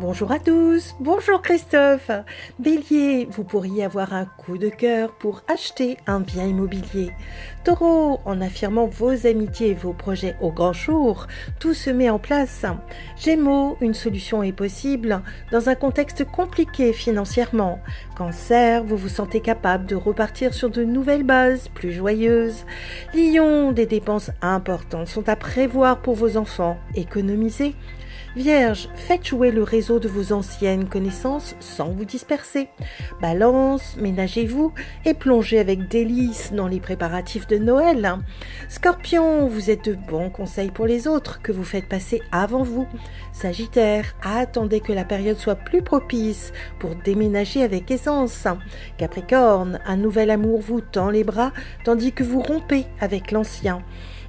Bonjour à tous, bonjour Christophe. Bélier, vous pourriez avoir un coup de cœur pour acheter un bien immobilier. Taureau, en affirmant vos amitiés et vos projets au grand jour, tout se met en place. Gémeaux, une solution est possible dans un contexte compliqué financièrement. Cancer, vous vous sentez capable de repartir sur de nouvelles bases plus joyeuses. Lion, des dépenses importantes sont à prévoir pour vos enfants. Économisez. Vierge, faites jouer le réseau de vos anciennes connaissances sans vous disperser. Balance, ménagez-vous et plongez avec délice dans les préparatifs de Noël. Scorpion, vous êtes de bons conseils pour les autres que vous faites passer avant vous. Sagittaire, attendez que la période soit plus propice pour déménager avec aisance. Capricorne, un nouvel amour vous tend les bras tandis que vous rompez avec l'ancien.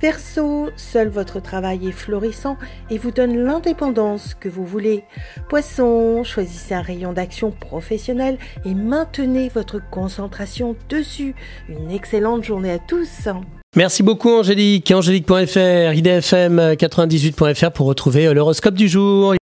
Verseau, seul votre travail est florissant et vous donne l'indépendance que vous voulez. Poisson, choisissez un rayon d'action professionnel et maintenez votre concentration dessus. Une excellente journée à tous. Merci beaucoup Angélique. Angélique.fr, idfm98.fr pour retrouver l'horoscope du jour.